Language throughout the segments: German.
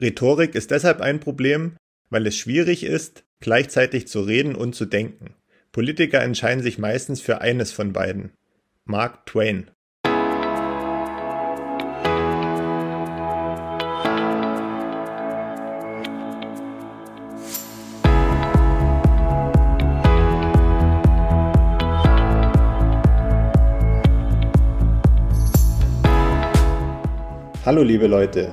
Rhetorik ist deshalb ein Problem, weil es schwierig ist, gleichzeitig zu reden und zu denken. Politiker entscheiden sich meistens für eines von beiden. Mark Twain Hallo liebe Leute,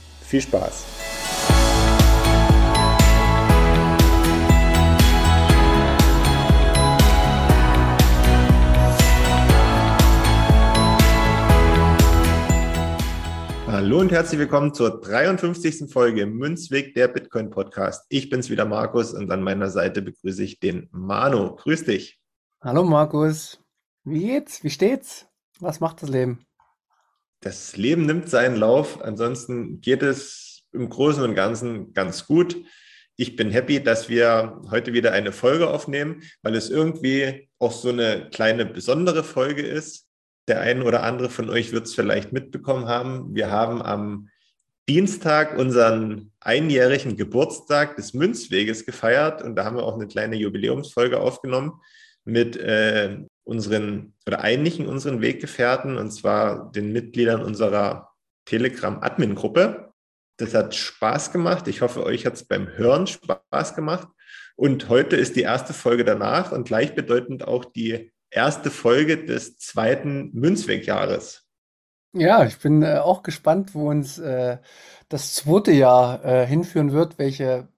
Viel Spaß! Hallo und herzlich willkommen zur 53. Folge Münzweg der Bitcoin Podcast. Ich bin's wieder Markus und an meiner Seite begrüße ich den Manu. Grüß dich. Hallo Markus. Wie geht's? Wie steht's? Was macht das Leben? Das Leben nimmt seinen Lauf. Ansonsten geht es im Großen und Ganzen ganz gut. Ich bin happy, dass wir heute wieder eine Folge aufnehmen, weil es irgendwie auch so eine kleine besondere Folge ist. Der eine oder andere von euch wird es vielleicht mitbekommen haben. Wir haben am Dienstag unseren einjährigen Geburtstag des Münzweges gefeiert und da haben wir auch eine kleine Jubiläumsfolge aufgenommen mit äh, unseren oder einigen unseren Weggefährten und zwar den Mitgliedern unserer Telegram-Admin-Gruppe. Das hat Spaß gemacht. Ich hoffe, euch hat es beim Hören Spaß gemacht. Und heute ist die erste Folge danach und gleichbedeutend auch die erste Folge des zweiten Münzwegjahres. Ja, ich bin äh, auch gespannt, wo uns äh, das zweite Jahr äh, hinführen wird, welche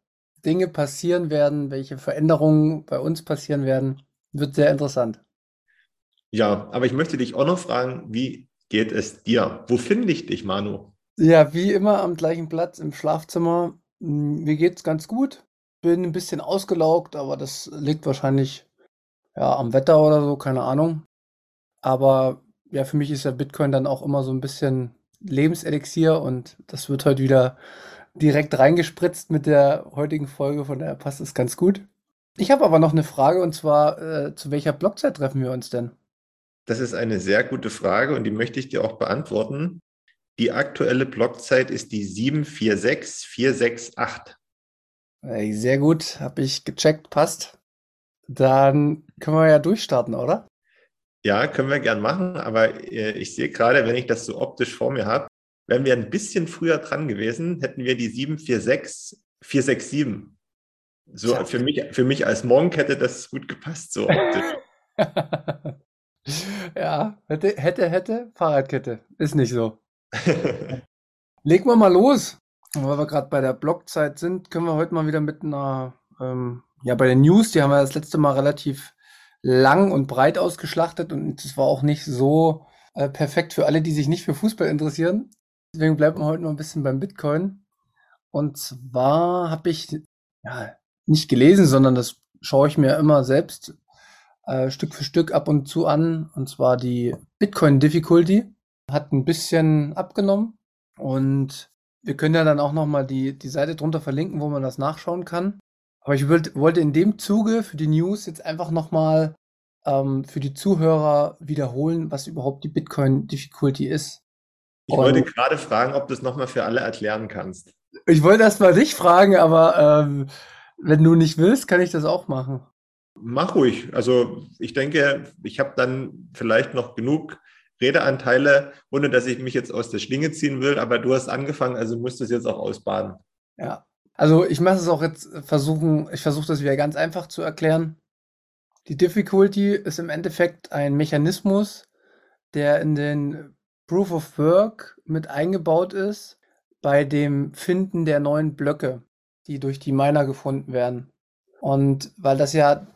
Dinge passieren werden, welche Veränderungen bei uns passieren werden. Wird sehr interessant. Ja, aber ich möchte dich auch noch fragen, wie geht es dir? Wo finde ich dich, Manu? Ja, wie immer am gleichen Platz im Schlafzimmer. Hm, mir geht's ganz gut. Bin ein bisschen ausgelaugt, aber das liegt wahrscheinlich ja, am Wetter oder so, keine Ahnung. Aber ja, für mich ist ja Bitcoin dann auch immer so ein bisschen Lebenselixier und das wird heute wieder direkt reingespritzt mit der heutigen Folge, von daher passt es ganz gut. Ich habe aber noch eine Frage und zwar, äh, zu welcher Blockzeit treffen wir uns denn? Das ist eine sehr gute Frage und die möchte ich dir auch beantworten. Die aktuelle Blockzeit ist die 746468. Hey, sehr gut, habe ich gecheckt, passt. Dann können wir ja durchstarten, oder? Ja, können wir gern machen, aber äh, ich sehe gerade, wenn ich das so optisch vor mir habe, wären wir ein bisschen früher dran gewesen, hätten wir die 746 467. So für mich, für mich als Monk hätte das gut gepasst, so. Ja, hätte, hätte, hätte, Fahrradkette. Ist nicht so. Legen wir mal los. weil wir gerade bei der Blockzeit sind, können wir heute mal wieder mit einer, ähm, ja, bei den News, die haben wir das letzte Mal relativ lang und breit ausgeschlachtet und das war auch nicht so äh, perfekt für alle, die sich nicht für Fußball interessieren. Deswegen bleibt man heute noch ein bisschen beim Bitcoin. Und zwar habe ich ja, nicht gelesen, sondern das schaue ich mir immer selbst äh, Stück für Stück ab und zu an. Und zwar die Bitcoin Difficulty hat ein bisschen abgenommen. Und wir können ja dann auch nochmal die, die Seite drunter verlinken, wo man das nachschauen kann. Aber ich wollt, wollte in dem Zuge für die News jetzt einfach nochmal ähm, für die Zuhörer wiederholen, was überhaupt die Bitcoin Difficulty ist. Ich und wollte gerade fragen, ob du es nochmal für alle erklären kannst. Ich wollte erst mal dich fragen, aber ähm, wenn du nicht willst, kann ich das auch machen. Mach ruhig. Also ich denke, ich habe dann vielleicht noch genug Redeanteile, ohne dass ich mich jetzt aus der Schlinge ziehen will, aber du hast angefangen, also musst du es jetzt auch ausbaden. Ja. Also ich mache es auch jetzt versuchen, ich versuche das wieder ganz einfach zu erklären. Die Difficulty ist im Endeffekt ein Mechanismus, der in den Proof of Work mit eingebaut ist bei dem Finden der neuen Blöcke, die durch die Miner gefunden werden. Und weil das ja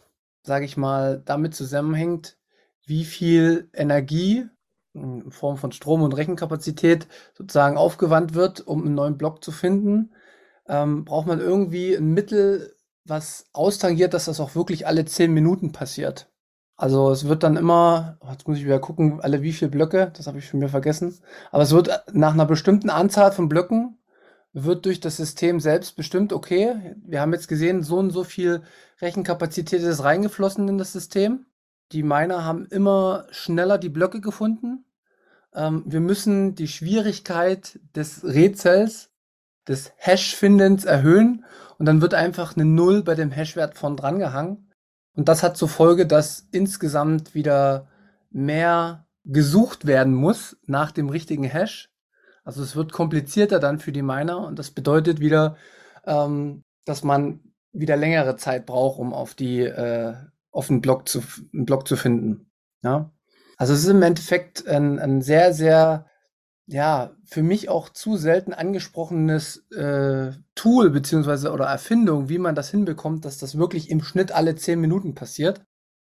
sage ich mal, damit zusammenhängt, wie viel Energie in Form von Strom und Rechenkapazität sozusagen aufgewandt wird, um einen neuen Block zu finden, ähm, braucht man irgendwie ein Mittel, was austangiert, dass das auch wirklich alle zehn Minuten passiert. Also es wird dann immer, oh, jetzt muss ich wieder gucken, alle wie viele Blöcke, das habe ich schon mir vergessen. Aber es wird nach einer bestimmten Anzahl von Blöcken wird durch das System selbst bestimmt, okay, wir haben jetzt gesehen, so und so viel Rechenkapazität ist reingeflossen in das System. Die Miner haben immer schneller die Blöcke gefunden. Ähm, wir müssen die Schwierigkeit des Rätsels, des Hash-Findens erhöhen und dann wird einfach eine Null bei dem Hash-Wert von drangehangen. Und das hat zur Folge, dass insgesamt wieder mehr gesucht werden muss nach dem richtigen Hash. Also es wird komplizierter dann für die Miner und das bedeutet wieder, ähm, dass man wieder längere Zeit braucht, um auf die äh, auf einen Block zu einen Block zu finden. Ja, also es ist im Endeffekt ein, ein sehr sehr ja für mich auch zu selten angesprochenes äh, Tool beziehungsweise oder Erfindung, wie man das hinbekommt, dass das wirklich im Schnitt alle zehn Minuten passiert,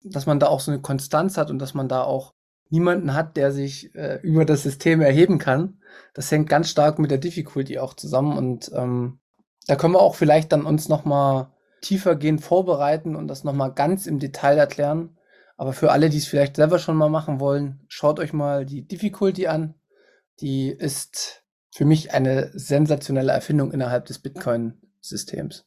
dass man da auch so eine Konstanz hat und dass man da auch niemanden hat, der sich äh, über das System erheben kann. Das hängt ganz stark mit der Difficulty auch zusammen und ähm, da können wir auch vielleicht dann uns noch mal tiefergehend vorbereiten und das noch mal ganz im Detail erklären. Aber für alle, die es vielleicht selber schon mal machen wollen, schaut euch mal die Difficulty an. Die ist für mich eine sensationelle Erfindung innerhalb des Bitcoin-Systems.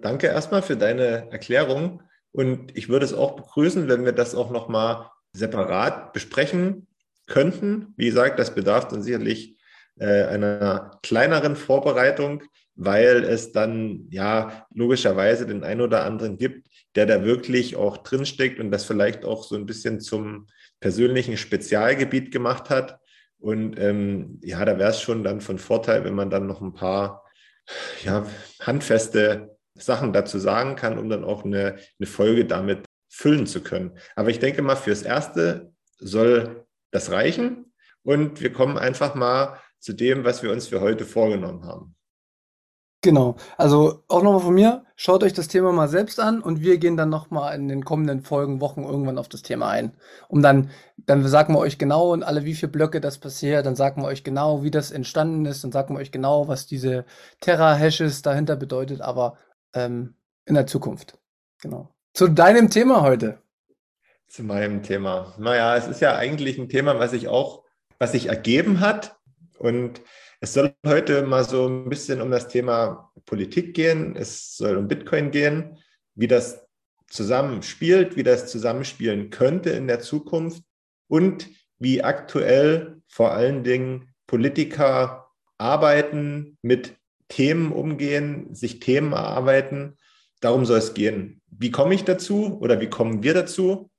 Danke erstmal für deine Erklärung. Und ich würde es auch begrüßen, wenn wir das auch noch mal separat besprechen könnten. Wie gesagt, das bedarf dann sicherlich äh, einer kleineren Vorbereitung, weil es dann ja logischerweise den einen oder anderen gibt, der da wirklich auch drinsteckt und das vielleicht auch so ein bisschen zum persönlichen Spezialgebiet gemacht hat. Und ähm, ja, da wäre es schon dann von Vorteil, wenn man dann noch ein paar ja, handfeste Sachen dazu sagen kann, um dann auch eine, eine Folge damit füllen zu können. Aber ich denke mal, fürs Erste soll das reichen. Und wir kommen einfach mal zu dem, was wir uns für heute vorgenommen haben. Genau. Also auch nochmal von mir, schaut euch das Thema mal selbst an und wir gehen dann nochmal in den kommenden Folgen, Wochen irgendwann auf das Thema ein. Um dann, dann sagen wir euch genau und alle, wie viele Blöcke das passiert, dann sagen wir euch genau, wie das entstanden ist, dann sagen wir euch genau, was diese Terra-Hashes dahinter bedeutet, aber ähm, in der Zukunft. Genau. Zu deinem Thema heute. Zu meinem Thema. Naja, es ist ja eigentlich ein Thema, was sich auch, was sich ergeben hat. Und es soll heute mal so ein bisschen um das Thema Politik gehen. Es soll um Bitcoin gehen, wie das zusammenspielt, wie das zusammenspielen könnte in der Zukunft und wie aktuell vor allen Dingen Politiker arbeiten, mit Themen umgehen, sich Themen erarbeiten. Darum soll es gehen. Wie komme ich dazu oder wie kommen wir dazu?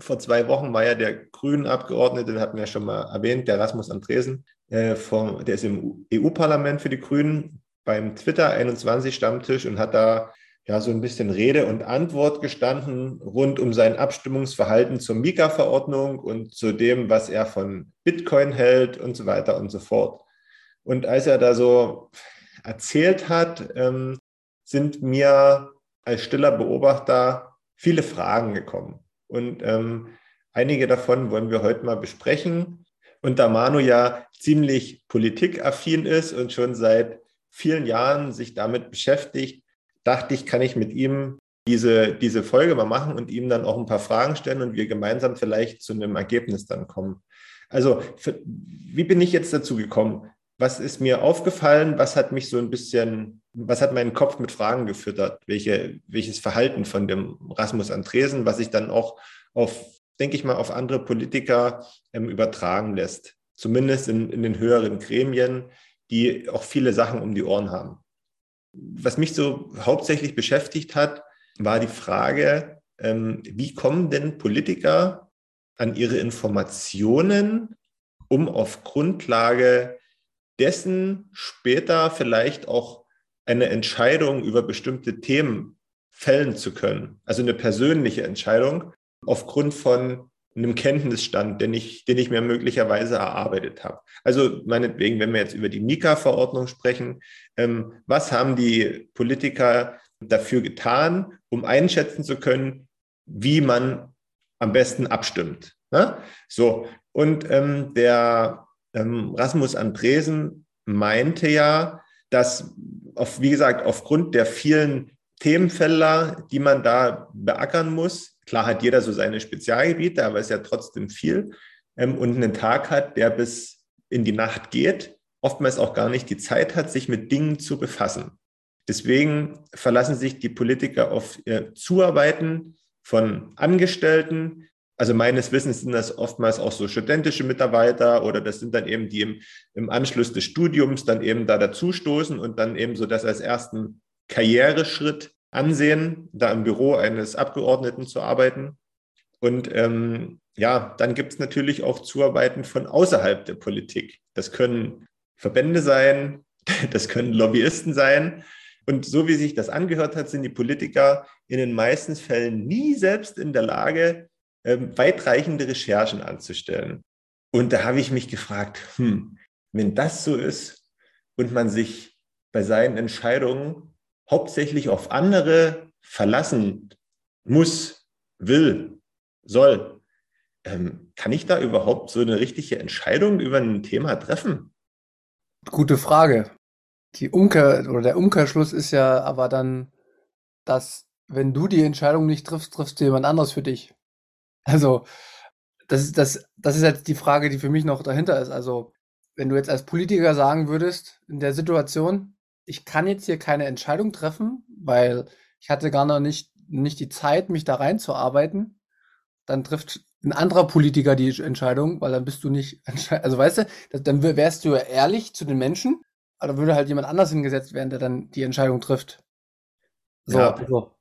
Vor zwei Wochen war ja der grünen Abgeordnete, den hatten wir ja schon mal erwähnt, der Rasmus Andresen, äh, vom, der ist im EU-Parlament für die Grünen beim Twitter 21 Stammtisch und hat da ja so ein bisschen Rede und Antwort gestanden rund um sein Abstimmungsverhalten zur Mika-Verordnung und zu dem, was er von Bitcoin hält und so weiter und so fort. Und als er da so erzählt hat, ähm, sind mir als stiller Beobachter viele Fragen gekommen. Und ähm, einige davon wollen wir heute mal besprechen. Und da Manu ja ziemlich politikaffin ist und schon seit vielen Jahren sich damit beschäftigt, dachte ich, kann ich mit ihm diese, diese Folge mal machen und ihm dann auch ein paar Fragen stellen und wir gemeinsam vielleicht zu einem Ergebnis dann kommen. Also, für, wie bin ich jetzt dazu gekommen? Was ist mir aufgefallen? Was hat mich so ein bisschen was hat meinen Kopf mit Fragen gefüttert? Welche, welches Verhalten von dem Rasmus Andresen, was sich dann auch auf, denke ich mal, auf andere Politiker ähm, übertragen lässt. Zumindest in, in den höheren Gremien, die auch viele Sachen um die Ohren haben. Was mich so hauptsächlich beschäftigt hat, war die Frage, ähm, wie kommen denn Politiker an ihre Informationen, um auf Grundlage dessen später vielleicht auch eine Entscheidung über bestimmte Themen fällen zu können. Also eine persönliche Entscheidung aufgrund von einem Kenntnisstand, den ich, den ich mir möglicherweise erarbeitet habe. Also meinetwegen, wenn wir jetzt über die Mika-Verordnung sprechen, ähm, was haben die Politiker dafür getan, um einschätzen zu können, wie man am besten abstimmt? Ne? So, und ähm, der ähm, Rasmus Andresen meinte ja, dass auf, wie gesagt, aufgrund der vielen Themenfelder, die man da beackern muss, klar hat jeder so seine Spezialgebiete, aber es ist ja trotzdem viel, ähm, und einen Tag hat, der bis in die Nacht geht, oftmals auch gar nicht die Zeit hat, sich mit Dingen zu befassen. Deswegen verlassen sich die Politiker auf ihr Zuarbeiten von Angestellten. Also meines Wissens sind das oftmals auch so studentische Mitarbeiter oder das sind dann eben die im, im Anschluss des Studiums dann eben da dazustoßen und dann eben so das als ersten Karriereschritt ansehen, da im Büro eines Abgeordneten zu arbeiten. Und ähm, ja, dann gibt es natürlich auch Zuarbeiten von außerhalb der Politik. Das können Verbände sein, das können Lobbyisten sein. Und so wie sich das angehört hat, sind die Politiker in den meisten Fällen nie selbst in der Lage, ähm, weitreichende Recherchen anzustellen. Und da habe ich mich gefragt, hm, wenn das so ist und man sich bei seinen Entscheidungen hauptsächlich auf andere verlassen muss, will, soll, ähm, kann ich da überhaupt so eine richtige Entscheidung über ein Thema treffen? Gute Frage. Die Umkehr oder der Umkehrschluss ist ja aber dann, dass wenn du die Entscheidung nicht triffst, triffst du jemand anderes für dich. Also, das ist, das, das ist jetzt die Frage, die für mich noch dahinter ist. Also, wenn du jetzt als Politiker sagen würdest, in der Situation, ich kann jetzt hier keine Entscheidung treffen, weil ich hatte gar noch nicht, nicht die Zeit, mich da reinzuarbeiten, dann trifft ein anderer Politiker die Entscheidung, weil dann bist du nicht, also weißt du, dann wärst du ehrlich zu den Menschen, aber dann würde halt jemand anders hingesetzt werden, der dann die Entscheidung trifft. So, ja. also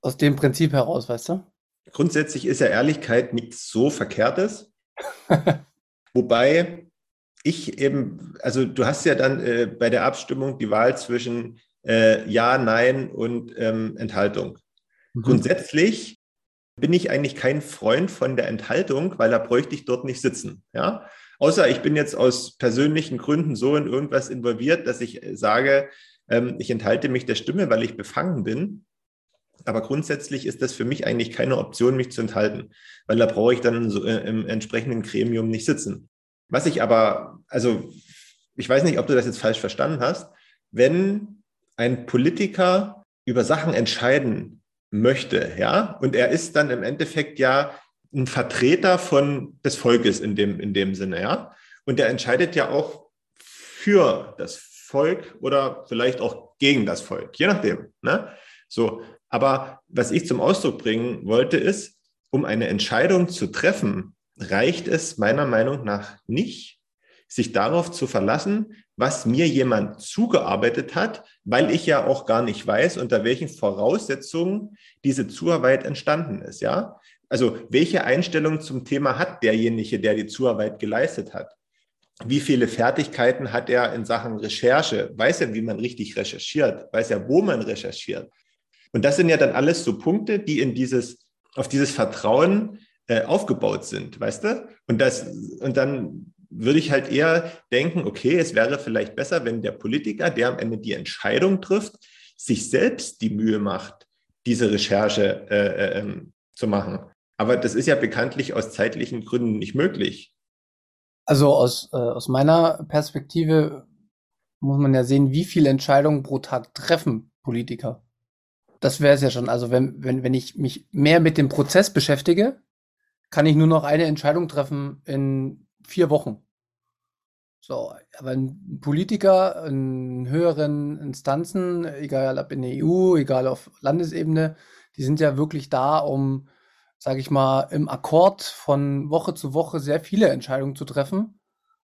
aus dem Prinzip heraus, weißt du? Grundsätzlich ist ja Ehrlichkeit nichts so Verkehrtes. Wobei ich eben, also du hast ja dann äh, bei der Abstimmung die Wahl zwischen äh, Ja, Nein und ähm, Enthaltung. Mhm. Grundsätzlich bin ich eigentlich kein Freund von der Enthaltung, weil da bräuchte ich dort nicht sitzen. Ja? Außer ich bin jetzt aus persönlichen Gründen so in irgendwas involviert, dass ich äh, sage, ähm, ich enthalte mich der Stimme, weil ich befangen bin. Aber grundsätzlich ist das für mich eigentlich keine Option, mich zu enthalten, weil da brauche ich dann so, äh, im entsprechenden Gremium nicht sitzen. Was ich aber, also ich weiß nicht, ob du das jetzt falsch verstanden hast, wenn ein Politiker über Sachen entscheiden möchte, ja, und er ist dann im Endeffekt ja ein Vertreter von des Volkes in dem, in dem Sinne, ja, und er entscheidet ja auch für das Volk oder vielleicht auch gegen das Volk, je nachdem, ne? So, aber was ich zum Ausdruck bringen wollte, ist, um eine Entscheidung zu treffen, reicht es meiner Meinung nach nicht, sich darauf zu verlassen, was mir jemand zugearbeitet hat, weil ich ja auch gar nicht weiß, unter welchen Voraussetzungen diese Zuarbeit entstanden ist, ja? Also, welche Einstellung zum Thema hat derjenige, der die Zuarbeit geleistet hat? Wie viele Fertigkeiten hat er in Sachen Recherche? Weiß er, wie man richtig recherchiert? Weiß er, wo man recherchiert? Und das sind ja dann alles so Punkte, die in dieses, auf dieses Vertrauen äh, aufgebaut sind, weißt du? Und das, und dann würde ich halt eher denken, okay, es wäre vielleicht besser, wenn der Politiker, der am Ende die Entscheidung trifft, sich selbst die Mühe macht, diese Recherche äh, äh, ähm, zu machen. Aber das ist ja bekanntlich aus zeitlichen Gründen nicht möglich. Also aus, äh, aus meiner Perspektive muss man ja sehen, wie viele Entscheidungen pro Tag treffen Politiker. Das wäre es ja schon. Also wenn, wenn, wenn ich mich mehr mit dem Prozess beschäftige, kann ich nur noch eine Entscheidung treffen in vier Wochen. So, aber ein Politiker in höheren Instanzen, egal ob in der EU, egal auf Landesebene, die sind ja wirklich da, um, sage ich mal, im Akkord von Woche zu Woche sehr viele Entscheidungen zu treffen.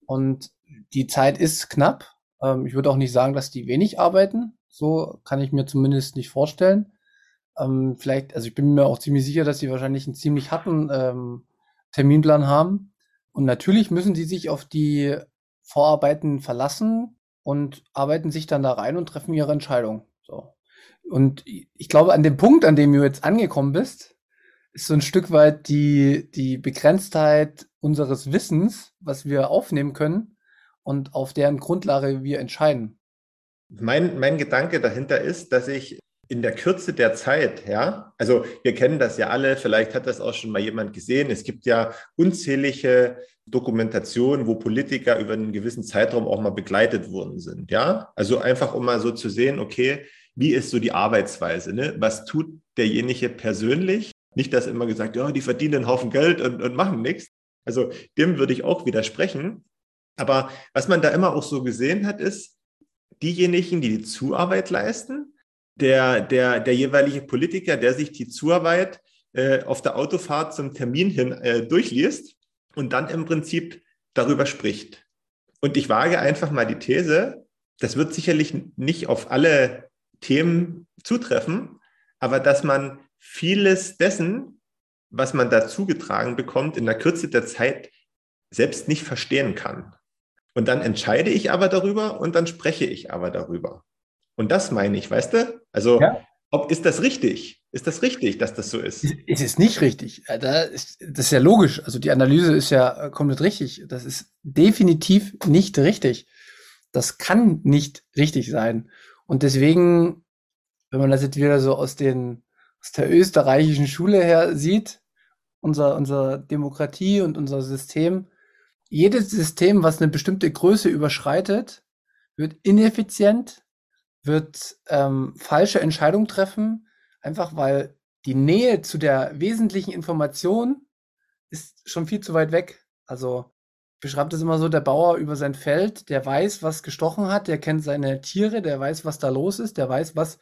Und die Zeit ist knapp. Ähm, ich würde auch nicht sagen, dass die wenig arbeiten. So kann ich mir zumindest nicht vorstellen. Ähm, vielleicht, also ich bin mir auch ziemlich sicher, dass sie wahrscheinlich einen ziemlich harten ähm, Terminplan haben. Und natürlich müssen sie sich auf die Vorarbeiten verlassen und arbeiten sich dann da rein und treffen ihre Entscheidung. So. Und ich glaube, an dem Punkt, an dem du jetzt angekommen bist, ist so ein Stück weit die, die Begrenztheit unseres Wissens, was wir aufnehmen können und auf deren Grundlage wir entscheiden. Mein, mein Gedanke dahinter ist, dass ich in der Kürze der Zeit, ja, also wir kennen das ja alle, vielleicht hat das auch schon mal jemand gesehen. Es gibt ja unzählige Dokumentationen, wo Politiker über einen gewissen Zeitraum auch mal begleitet worden sind, ja. Also einfach, um mal so zu sehen, okay, wie ist so die Arbeitsweise, ne? Was tut derjenige persönlich? Nicht, dass immer gesagt, ja, die verdienen einen Haufen Geld und, und machen nichts. Also dem würde ich auch widersprechen. Aber was man da immer auch so gesehen hat, ist, diejenigen, die die Zuarbeit leisten, der, der, der jeweilige Politiker, der sich die Zuarbeit äh, auf der Autofahrt zum Termin hin äh, durchliest und dann im Prinzip darüber spricht. Und ich wage einfach mal die These, das wird sicherlich nicht auf alle Themen zutreffen, aber dass man vieles dessen, was man da zugetragen bekommt, in der Kürze der Zeit selbst nicht verstehen kann. Und dann entscheide ich aber darüber und dann spreche ich aber darüber. Und das meine ich, weißt du? Also, ja. ob, ist das richtig? Ist das richtig, dass das so ist? Es ist nicht richtig. Das ist, das ist ja logisch. Also die Analyse ist ja komplett richtig. Das ist definitiv nicht richtig. Das kann nicht richtig sein. Und deswegen, wenn man das jetzt wieder so aus, den, aus der österreichischen Schule her sieht, unser, unser Demokratie und unser System, jedes System, was eine bestimmte Größe überschreitet, wird ineffizient, wird ähm, falsche Entscheidungen treffen, einfach weil die Nähe zu der wesentlichen Information ist schon viel zu weit weg. Also beschreibt es immer so, der Bauer über sein Feld, der weiß, was gestochen hat, der kennt seine Tiere, der weiß, was da los ist, der weiß, was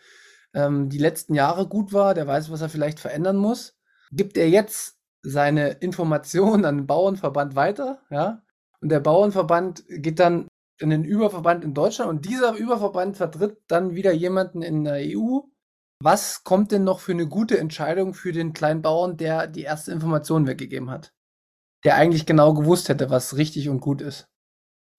ähm, die letzten Jahre gut war, der weiß, was er vielleicht verändern muss. Gibt er jetzt seine Informationen an den Bauernverband weiter, ja, und der Bauernverband geht dann in den Überverband in Deutschland und dieser Überverband vertritt dann wieder jemanden in der EU. Was kommt denn noch für eine gute Entscheidung für den kleinen Bauern, der die erste Information weggegeben hat? Der eigentlich genau gewusst hätte, was richtig und gut ist.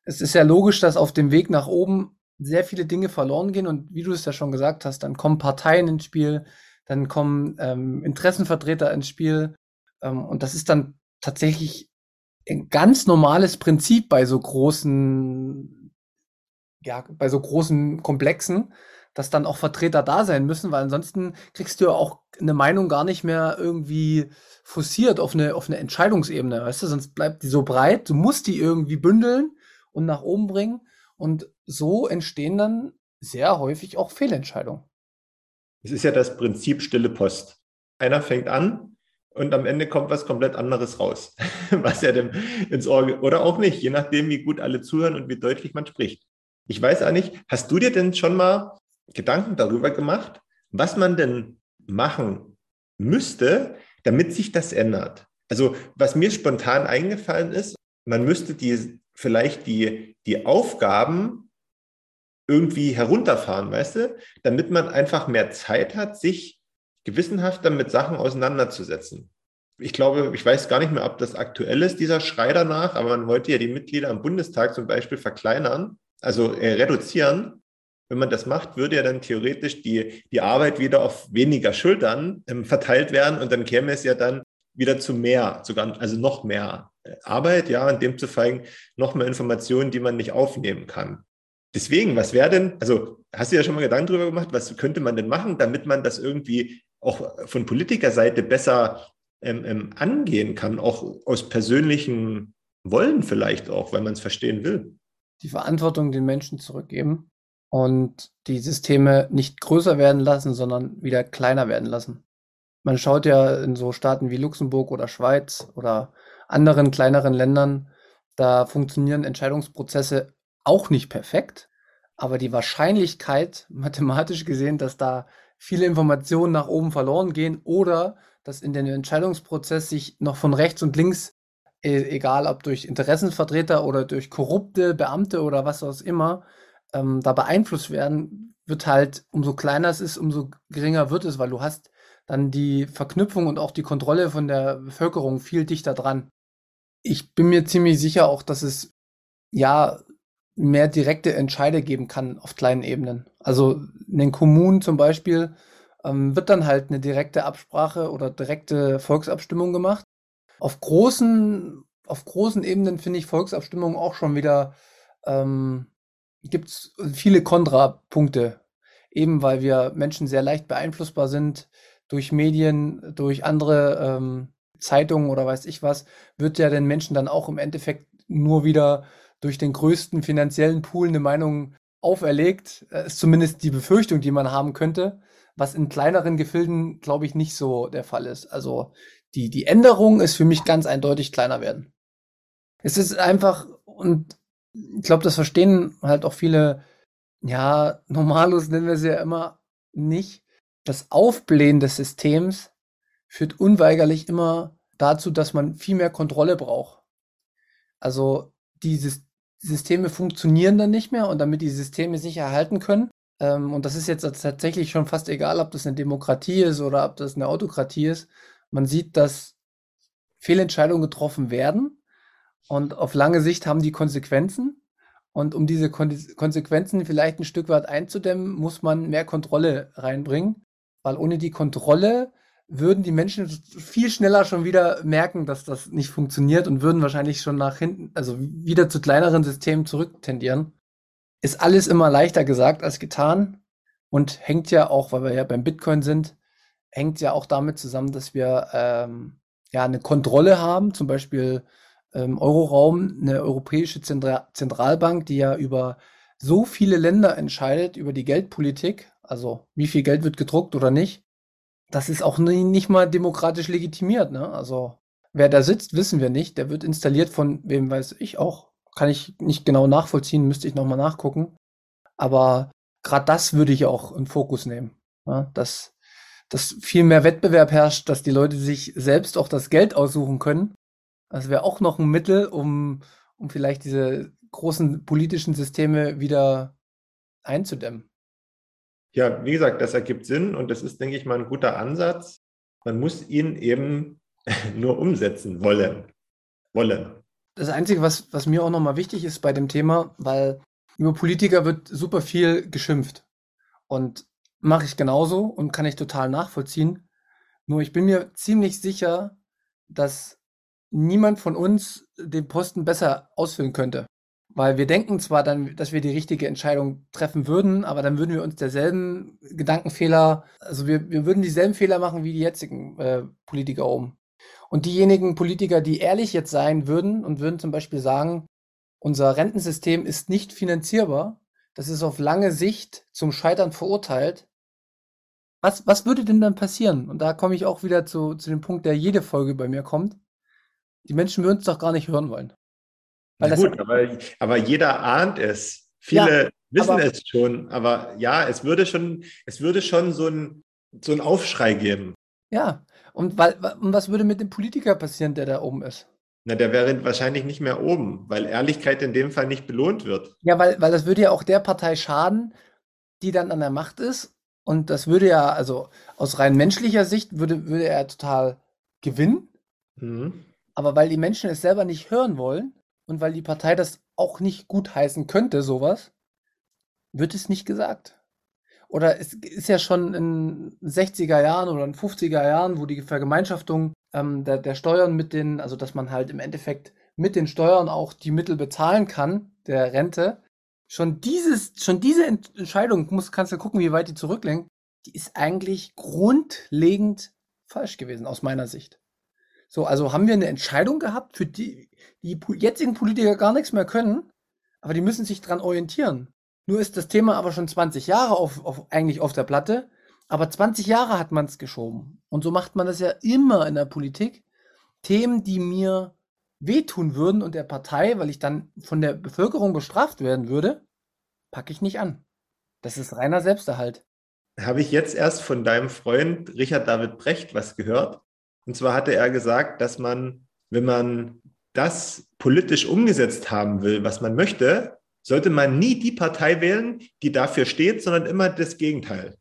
Es ist ja logisch, dass auf dem Weg nach oben sehr viele Dinge verloren gehen und wie du es ja schon gesagt hast, dann kommen Parteien ins Spiel, dann kommen ähm, Interessenvertreter ins Spiel und das ist dann tatsächlich ein ganz normales Prinzip bei so großen, ja, bei so großen Komplexen, dass dann auch Vertreter da sein müssen, weil ansonsten kriegst du ja auch eine Meinung gar nicht mehr irgendwie forciert auf eine, auf eine Entscheidungsebene, weißt du, sonst bleibt die so breit, du musst die irgendwie bündeln und nach oben bringen und so entstehen dann sehr häufig auch Fehlentscheidungen. Es ist ja das Prinzip stille Post. Einer fängt an, und am Ende kommt was komplett anderes raus, was ja dem ins Ohr oder auch nicht, je nachdem, wie gut alle zuhören und wie deutlich man spricht. Ich weiß auch nicht, hast du dir denn schon mal Gedanken darüber gemacht, was man denn machen müsste, damit sich das ändert? Also, was mir spontan eingefallen ist, man müsste die vielleicht die, die Aufgaben irgendwie herunterfahren, weißt du, damit man einfach mehr Zeit hat, sich gewissenhafter mit Sachen auseinanderzusetzen. Ich glaube, ich weiß gar nicht mehr, ob das aktuell ist, dieser Schrei danach, aber man wollte ja die Mitglieder am Bundestag zum Beispiel verkleinern, also äh, reduzieren. Wenn man das macht, würde ja dann theoretisch die, die Arbeit wieder auf weniger Schultern ähm, verteilt werden und dann käme es ja dann wieder zu mehr, sogar, also noch mehr äh, Arbeit, ja, und dem zu zeigen, noch mehr Informationen, die man nicht aufnehmen kann. Deswegen, was wäre denn, also hast du ja schon mal Gedanken darüber gemacht, was könnte man denn machen, damit man das irgendwie auch von Politikerseite besser ähm, ähm, angehen kann, auch aus persönlichen Wollen vielleicht auch, weil man es verstehen will. Die Verantwortung den Menschen zurückgeben und die Systeme nicht größer werden lassen, sondern wieder kleiner werden lassen. Man schaut ja in so Staaten wie Luxemburg oder Schweiz oder anderen kleineren Ländern, da funktionieren Entscheidungsprozesse auch nicht perfekt, aber die Wahrscheinlichkeit, mathematisch gesehen, dass da viele Informationen nach oben verloren gehen oder dass in den Entscheidungsprozess sich noch von rechts und links, e egal ob durch Interessenvertreter oder durch korrupte Beamte oder was auch immer, ähm, da beeinflusst werden, wird halt, umso kleiner es ist, umso geringer wird es, weil du hast dann die Verknüpfung und auch die Kontrolle von der Bevölkerung viel dichter dran. Ich bin mir ziemlich sicher auch, dass es ja mehr direkte Entscheide geben kann auf kleinen Ebenen. Also in den Kommunen zum Beispiel ähm, wird dann halt eine direkte Absprache oder direkte Volksabstimmung gemacht. Auf großen, auf großen Ebenen finde ich Volksabstimmungen auch schon wieder, ähm, gibt es viele Kontrapunkte. eben weil wir Menschen sehr leicht beeinflussbar sind durch Medien, durch andere ähm, Zeitungen oder weiß ich was, wird ja den Menschen dann auch im Endeffekt nur wieder durch den größten finanziellen Pool eine Meinung auferlegt. Das ist zumindest die Befürchtung, die man haben könnte, was in kleineren Gefilden, glaube ich, nicht so der Fall ist. Also die, die Änderung ist für mich ganz eindeutig kleiner werden. Es ist einfach, und ich glaube, das verstehen halt auch viele, ja, Normalos nennen wir sie ja immer nicht. Das Aufblähen des Systems führt unweigerlich immer dazu, dass man viel mehr Kontrolle braucht. Also diese Systeme funktionieren dann nicht mehr und damit die Systeme sich erhalten können, ähm, und das ist jetzt tatsächlich schon fast egal, ob das eine Demokratie ist oder ob das eine Autokratie ist, man sieht, dass Fehlentscheidungen getroffen werden und auf lange Sicht haben die Konsequenzen. Und um diese Kon Konsequenzen vielleicht ein Stück weit einzudämmen, muss man mehr Kontrolle reinbringen, weil ohne die Kontrolle würden die Menschen viel schneller schon wieder merken, dass das nicht funktioniert und würden wahrscheinlich schon nach hinten, also wieder zu kleineren Systemen zurücktendieren. Ist alles immer leichter gesagt als getan und hängt ja auch, weil wir ja beim Bitcoin sind, hängt ja auch damit zusammen, dass wir ähm, ja eine Kontrolle haben, zum Beispiel ähm, Euroraum, eine europäische Zentra Zentralbank, die ja über so viele Länder entscheidet, über die Geldpolitik, also wie viel Geld wird gedruckt oder nicht das ist auch nie, nicht mal demokratisch legitimiert. Ne? Also wer da sitzt, wissen wir nicht. Der wird installiert von wem weiß ich auch. Kann ich nicht genau nachvollziehen, müsste ich nochmal nachgucken. Aber gerade das würde ich auch in Fokus nehmen. Ja? Dass, dass viel mehr Wettbewerb herrscht, dass die Leute sich selbst auch das Geld aussuchen können. Das wäre auch noch ein Mittel, um, um vielleicht diese großen politischen Systeme wieder einzudämmen. Ja, wie gesagt, das ergibt Sinn und das ist, denke ich mal, ein guter Ansatz. Man muss ihn eben nur umsetzen wollen. Wollen. Das Einzige, was, was mir auch nochmal wichtig ist bei dem Thema, weil über Politiker wird super viel geschimpft. Und mache ich genauso und kann ich total nachvollziehen. Nur ich bin mir ziemlich sicher, dass niemand von uns den Posten besser ausfüllen könnte. Weil wir denken zwar dann, dass wir die richtige Entscheidung treffen würden, aber dann würden wir uns derselben Gedankenfehler, also wir, wir würden dieselben Fehler machen wie die jetzigen äh, Politiker oben. Und diejenigen Politiker, die ehrlich jetzt sein würden und würden zum Beispiel sagen, unser Rentensystem ist nicht finanzierbar, das ist auf lange Sicht zum Scheitern verurteilt. Was, was würde denn dann passieren? Und da komme ich auch wieder zu, zu dem Punkt, der jede Folge bei mir kommt. Die Menschen würden es doch gar nicht hören wollen. Gut, aber, aber jeder ahnt es. Viele ja, wissen es schon, aber ja, es würde schon, es würde schon so ein, so ein Aufschrei geben. Ja, und, weil, und was würde mit dem Politiker passieren, der da oben ist? Na, der wäre wahrscheinlich nicht mehr oben, weil Ehrlichkeit in dem Fall nicht belohnt wird. Ja, weil, weil das würde ja auch der Partei schaden, die dann an der Macht ist. Und das würde ja, also aus rein menschlicher Sicht würde, würde er total gewinnen. Mhm. Aber weil die Menschen es selber nicht hören wollen, und weil die Partei das auch nicht gutheißen könnte, sowas, wird es nicht gesagt. Oder es ist ja schon in 60er Jahren oder in 50er Jahren, wo die Vergemeinschaftung ähm, der, der Steuern mit den, also dass man halt im Endeffekt mit den Steuern auch die Mittel bezahlen kann, der Rente, schon dieses, schon diese Entscheidung, muss, kannst du gucken, wie weit die zurücklenkt, die ist eigentlich grundlegend falsch gewesen, aus meiner Sicht. So, also haben wir eine Entscheidung gehabt, für die die jetzigen Politiker gar nichts mehr können, aber die müssen sich dran orientieren. Nur ist das Thema aber schon 20 Jahre auf, auf eigentlich auf der Platte, aber 20 Jahre hat man es geschoben. Und so macht man das ja immer in der Politik. Themen, die mir wehtun würden und der Partei, weil ich dann von der Bevölkerung bestraft werden würde, packe ich nicht an. Das ist reiner Selbsterhalt. Habe ich jetzt erst von deinem Freund Richard David Brecht was gehört? Und zwar hatte er gesagt, dass man, wenn man das politisch umgesetzt haben will, was man möchte, sollte man nie die Partei wählen, die dafür steht, sondern immer das Gegenteil.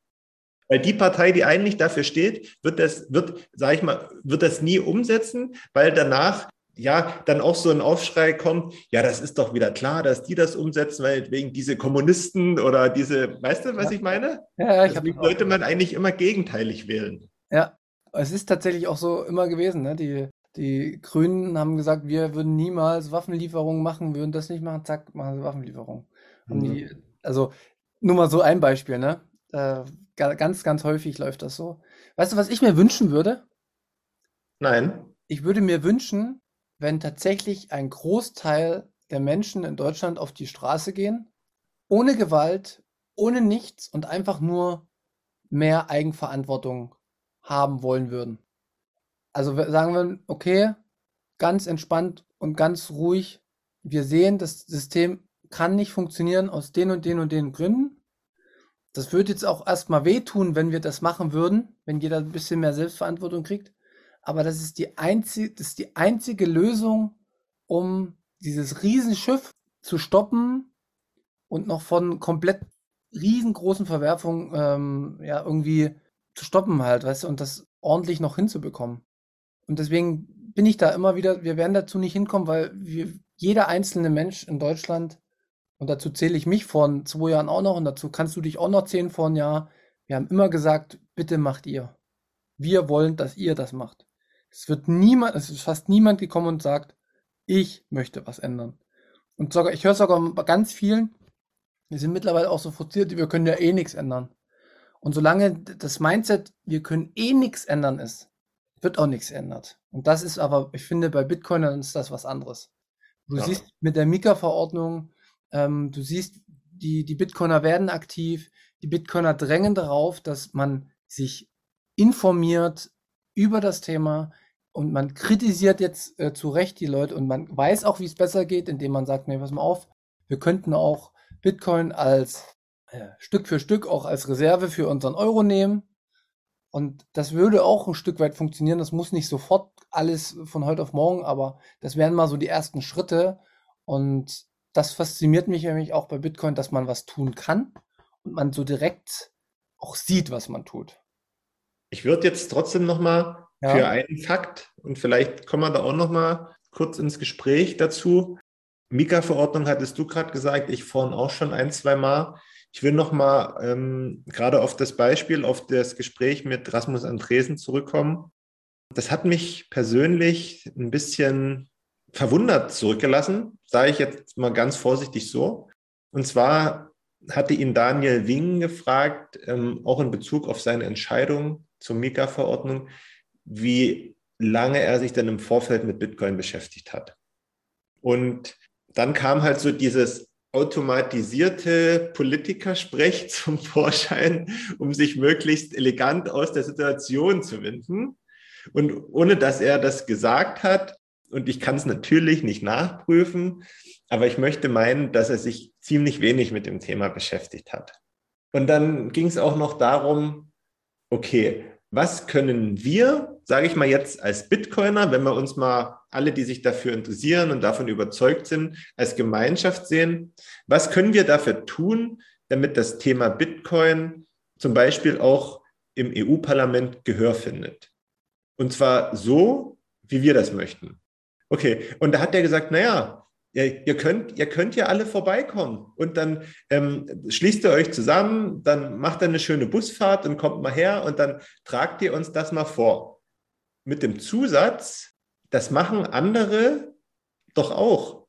Weil die Partei, die eigentlich dafür steht, wird das, wird, sag ich mal, wird das nie umsetzen, weil danach ja dann auch so ein Aufschrei kommt, ja, das ist doch wieder klar, dass die das umsetzen, weil wegen diese Kommunisten oder diese, weißt du, was ja. ich meine? Ja, ich Deswegen sollte man eigentlich immer gegenteilig wählen. Ja, es ist tatsächlich auch so immer gewesen. Ne? Die, die Grünen haben gesagt, wir würden niemals Waffenlieferungen machen, würden das nicht machen, zack, machen sie Waffenlieferungen. Mhm. Die, also nur mal so ein Beispiel, ne? äh, ganz, ganz häufig läuft das so. Weißt du, was ich mir wünschen würde? Nein. Ich würde mir wünschen, wenn tatsächlich ein Großteil der Menschen in Deutschland auf die Straße gehen, ohne Gewalt, ohne nichts und einfach nur mehr Eigenverantwortung haben wollen würden. Also sagen wir, okay, ganz entspannt und ganz ruhig. Wir sehen, das System kann nicht funktionieren aus den und den und den Gründen. Das würde jetzt auch erstmal wehtun, wenn wir das machen würden, wenn jeder ein bisschen mehr Selbstverantwortung kriegt. Aber das ist die einzige, das ist die einzige Lösung, um dieses Riesenschiff zu stoppen und noch von komplett riesengroßen Verwerfungen ähm, ja irgendwie zu stoppen halt, weißt du, und das ordentlich noch hinzubekommen. Und deswegen bin ich da immer wieder, wir werden dazu nicht hinkommen, weil wir, jeder einzelne Mensch in Deutschland, und dazu zähle ich mich vor zwei Jahren auch noch, und dazu kannst du dich auch noch zählen vor einem Jahr, wir haben immer gesagt, bitte macht ihr. Wir wollen, dass ihr das macht. Es wird niemand, es ist fast niemand gekommen und sagt, ich möchte was ändern. Und sogar, ich höre sogar ganz vielen, wir sind mittlerweile auch so frustriert, wir können ja eh nichts ändern. Und solange das Mindset, wir können eh nichts ändern ist, wird auch nichts ändert. Und das ist aber, ich finde, bei Bitcoinern ist das was anderes. Du ja. siehst mit der Mika-Verordnung, ähm, du siehst, die, die Bitcoiner werden aktiv, die Bitcoiner drängen darauf, dass man sich informiert über das Thema und man kritisiert jetzt äh, zu Recht die Leute und man weiß auch, wie es besser geht, indem man sagt, nee, pass mal auf, wir könnten auch Bitcoin als Stück für Stück auch als Reserve für unseren Euro nehmen und das würde auch ein Stück weit funktionieren. Das muss nicht sofort alles von heute auf morgen, aber das wären mal so die ersten Schritte. Und das fasziniert mich nämlich auch bei Bitcoin, dass man was tun kann und man so direkt auch sieht, was man tut. Ich würde jetzt trotzdem noch mal ja. für einen Fakt und vielleicht kommen wir da auch noch mal kurz ins Gespräch dazu. Mika-Verordnung hattest du gerade gesagt, ich vorhin auch schon ein, zwei Mal. Ich will noch mal ähm, gerade auf das Beispiel, auf das Gespräch mit Rasmus Andresen zurückkommen. Das hat mich persönlich ein bisschen verwundert zurückgelassen, sage ich jetzt mal ganz vorsichtig so. Und zwar hatte ihn Daniel Wing gefragt, ähm, auch in Bezug auf seine Entscheidung zur Mika-Verordnung, wie lange er sich denn im Vorfeld mit Bitcoin beschäftigt hat. Und dann kam halt so dieses automatisierte Politikersprech zum Vorschein, um sich möglichst elegant aus der Situation zu winden. Und ohne dass er das gesagt hat, und ich kann es natürlich nicht nachprüfen, aber ich möchte meinen, dass er sich ziemlich wenig mit dem Thema beschäftigt hat. Und dann ging es auch noch darum, okay, was können wir, sage ich mal jetzt als Bitcoiner, wenn wir uns mal alle, die sich dafür interessieren und davon überzeugt sind, als Gemeinschaft sehen, was können wir dafür tun, damit das Thema Bitcoin zum Beispiel auch im EU-Parlament Gehör findet? Und zwar so, wie wir das möchten. Okay, und da hat er gesagt, naja, ihr, ihr, könnt, ihr könnt ja alle vorbeikommen und dann ähm, schließt ihr euch zusammen, dann macht ihr eine schöne Busfahrt und kommt mal her und dann tragt ihr uns das mal vor. Mit dem Zusatz, das machen andere doch auch.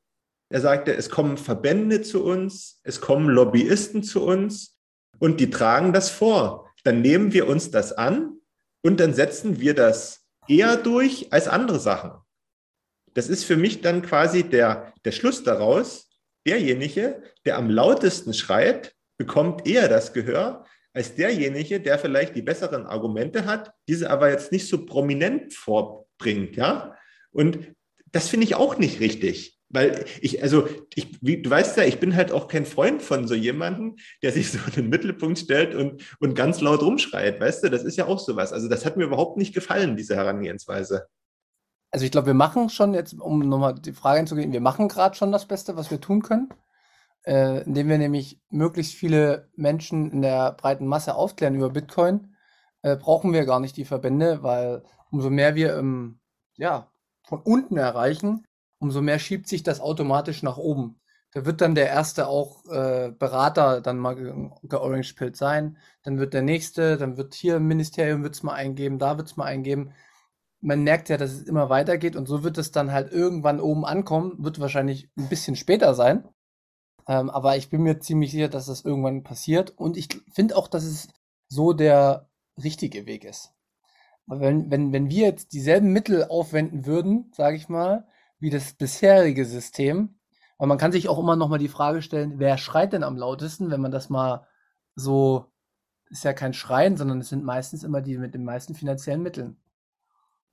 Er sagte, es kommen Verbände zu uns, es kommen Lobbyisten zu uns und die tragen das vor. Dann nehmen wir uns das an und dann setzen wir das eher durch als andere Sachen. Das ist für mich dann quasi der, der Schluss daraus. Derjenige, der am lautesten schreit, bekommt eher das Gehör als derjenige, der vielleicht die besseren Argumente hat, diese aber jetzt nicht so prominent vorbringt, ja. Und das finde ich auch nicht richtig. Weil ich, also, ich, wie, du weißt ja, ich bin halt auch kein Freund von so jemandem, der sich so in den Mittelpunkt stellt und, und ganz laut rumschreit, weißt du, das ist ja auch sowas. Also, das hat mir überhaupt nicht gefallen, diese Herangehensweise. Also ich glaube, wir machen schon jetzt, um nochmal die Frage hinzugehen, wir machen gerade schon das Beste, was wir tun können, äh, indem wir nämlich möglichst viele Menschen in der breiten Masse aufklären über Bitcoin, äh, brauchen wir gar nicht die Verbände, weil umso mehr wir ähm, ja, von unten erreichen, umso mehr schiebt sich das automatisch nach oben. Da wird dann der erste auch äh, Berater dann mal georangepillt ge sein, dann wird der nächste, dann wird hier im Ministerium wird es mal eingeben, da wird es mal eingeben man merkt ja, dass es immer weitergeht und so wird es dann halt irgendwann oben ankommen, wird wahrscheinlich ein bisschen später sein. Ähm, aber ich bin mir ziemlich sicher, dass das irgendwann passiert. Und ich finde auch, dass es so der richtige Weg ist. Wenn, wenn, wenn wir jetzt dieselben Mittel aufwenden würden, sage ich mal, wie das bisherige System, weil man kann sich auch immer noch mal die Frage stellen, wer schreit denn am lautesten, wenn man das mal so, ist ja kein Schreien, sondern es sind meistens immer die mit den meisten finanziellen Mitteln.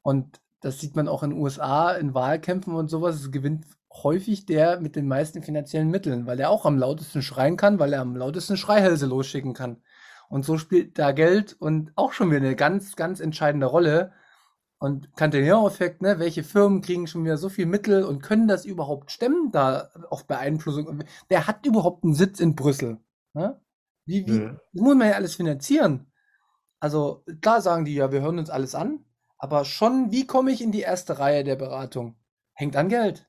Und das sieht man auch in den USA in Wahlkämpfen und sowas. Es gewinnt häufig der mit den meisten finanziellen Mitteln, weil er auch am lautesten schreien kann, weil er am lautesten Schreihälse losschicken kann. Und so spielt da Geld und auch schon wieder eine ganz, ganz entscheidende Rolle. Und Cantillon-Effekt, ne? Welche Firmen kriegen schon wieder so viel Mittel und können das überhaupt stemmen, da auf Beeinflussung? Wer hat überhaupt einen Sitz in Brüssel? Ne? Wie, wie, mhm. Muss man ja alles finanzieren. Also klar sagen die ja, wir hören uns alles an, aber schon, wie komme ich in die erste Reihe der Beratung? Hängt an Geld.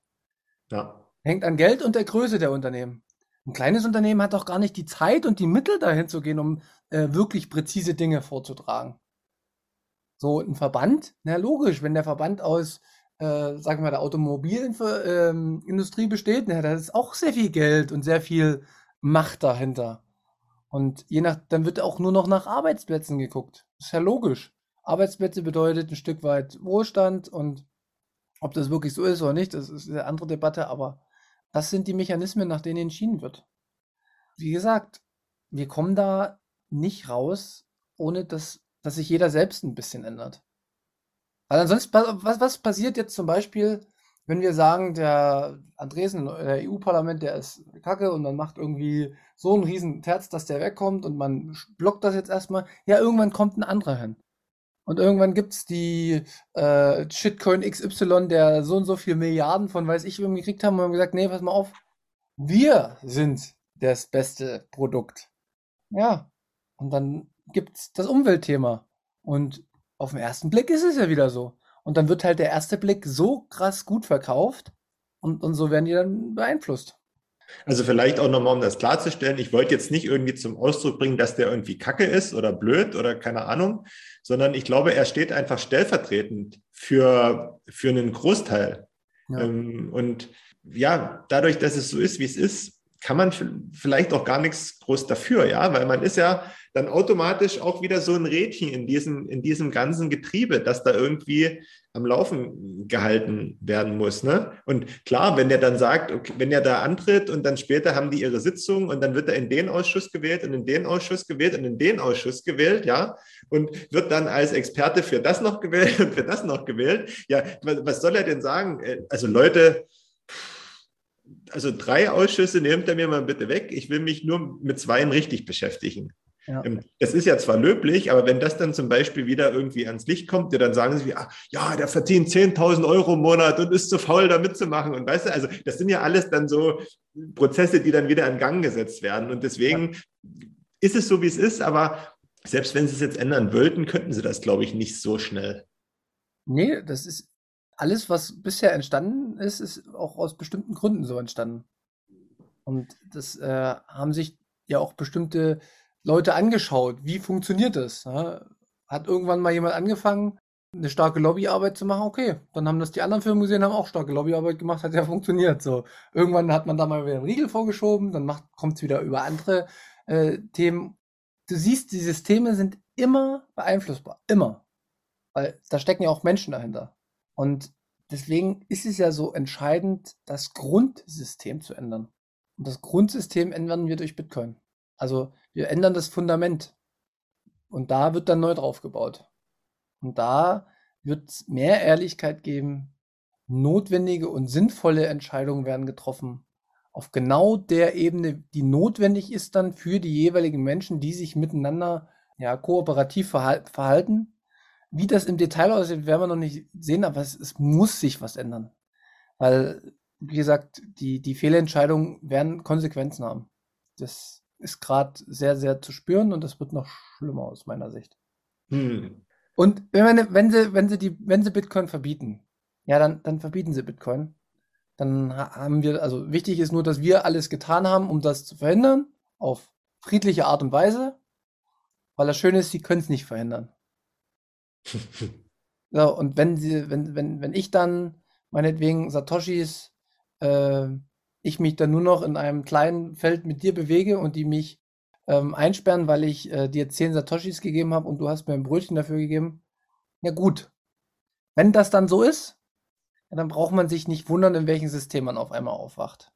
Ja. Hängt an Geld und der Größe der Unternehmen. Ein kleines Unternehmen hat doch gar nicht die Zeit und die Mittel dahin zu gehen, um äh, wirklich präzise Dinge vorzutragen. So ein Verband, na logisch, wenn der Verband aus, äh, sagen wir mal, der Automobilindustrie ähm, besteht, na, da ist auch sehr viel Geld und sehr viel Macht dahinter. Und je nach, dann wird auch nur noch nach Arbeitsplätzen geguckt. ist ja logisch. Arbeitsplätze bedeutet ein Stück weit Wohlstand und ob das wirklich so ist oder nicht, das ist eine andere Debatte, aber das sind die Mechanismen, nach denen entschieden wird. Wie gesagt, wir kommen da nicht raus, ohne dass, dass sich jeder selbst ein bisschen ändert. Weil ansonsten, was, was passiert jetzt zum Beispiel, wenn wir sagen, der Andresen, der EU-Parlament, der ist kacke und man macht irgendwie so einen riesen Terz, dass der wegkommt und man blockt das jetzt erstmal, ja, irgendwann kommt ein anderer hin. Und irgendwann gibt's die äh, Shitcoin XY, der so und so viel Milliarden von weiß ich wem gekriegt haben und haben gesagt, nee, pass mal auf, wir sind das beste Produkt. Ja. Und dann gibt's das Umweltthema. Und auf den ersten Blick ist es ja wieder so. Und dann wird halt der erste Blick so krass gut verkauft und, und so werden die dann beeinflusst. Also vielleicht auch nochmal, um das klarzustellen, ich wollte jetzt nicht irgendwie zum Ausdruck bringen, dass der irgendwie kacke ist oder blöd oder keine Ahnung, sondern ich glaube, er steht einfach stellvertretend für, für einen Großteil. Ja. Ähm, und ja, dadurch, dass es so ist, wie es ist, kann man vielleicht auch gar nichts groß dafür, ja, weil man ist ja dann automatisch auch wieder so ein Rädchen in diesem, in diesem ganzen Getriebe, das da irgendwie am Laufen gehalten werden muss. Ne? Und klar, wenn der dann sagt, okay, wenn er da antritt und dann später haben die ihre Sitzung und dann wird er in den Ausschuss gewählt und in den Ausschuss gewählt und in den Ausschuss gewählt, ja, und wird dann als Experte für das noch gewählt und für das noch gewählt. Ja, was soll er denn sagen? Äh, also Leute, also drei Ausschüsse nehmt er mir mal bitte weg. Ich will mich nur mit zweien richtig beschäftigen. Ja. Ähm, das ist ja zwar löblich, aber wenn das dann zum Beispiel wieder irgendwie ans Licht kommt, ja, dann sagen sie, ah, ja, der verdient 10.000 Euro im Monat und ist zu faul, da mitzumachen. Und weißt du, also das sind ja alles dann so Prozesse, die dann wieder in Gang gesetzt werden. Und deswegen ja. ist es so, wie es ist, aber selbst wenn sie es jetzt ändern wollten, könnten sie das, glaube ich, nicht so schnell. Nee, das ist alles, was bisher entstanden ist, ist auch aus bestimmten Gründen so entstanden. Und das äh, haben sich ja auch bestimmte Leute angeschaut, wie funktioniert das? Hat irgendwann mal jemand angefangen, eine starke Lobbyarbeit zu machen? Okay, dann haben das die anderen Firmen gesehen, haben auch starke Lobbyarbeit gemacht, hat ja funktioniert. So, irgendwann hat man da mal wieder einen Riegel vorgeschoben, dann kommt es wieder über andere äh, Themen. Du siehst, die Systeme sind immer beeinflussbar, immer, weil da stecken ja auch Menschen dahinter. Und deswegen ist es ja so entscheidend, das Grundsystem zu ändern. Und das Grundsystem ändern wir durch Bitcoin. Also wir ändern das Fundament. Und da wird dann neu drauf gebaut. Und da wird es mehr Ehrlichkeit geben. Notwendige und sinnvolle Entscheidungen werden getroffen. Auf genau der Ebene, die notwendig ist dann für die jeweiligen Menschen, die sich miteinander ja, kooperativ verhalten. Wie das im Detail aussieht, werden wir noch nicht sehen, aber es, es muss sich was ändern. Weil, wie gesagt, die, die Fehlentscheidungen werden Konsequenzen haben. Das ist gerade sehr, sehr zu spüren und das wird noch schlimmer aus meiner Sicht. Hm. Und wenn, wenn, sie, wenn, sie die, wenn sie Bitcoin verbieten, ja, dann, dann verbieten sie Bitcoin. Dann haben wir, also wichtig ist nur, dass wir alles getan haben, um das zu verhindern, auf friedliche Art und Weise. Weil das Schöne ist, sie können es nicht verhindern. so, und wenn sie, wenn, wenn, wenn ich dann meinetwegen Satoshis äh, ich mich dann nur noch in einem kleinen Feld mit dir bewege und die mich ähm, einsperren, weil ich äh, dir 10 Satoshis gegeben habe und du hast mir ein Brötchen dafür gegeben. Ja gut. Wenn das dann so ist, ja, dann braucht man sich nicht wundern, in welchem System man auf einmal aufwacht.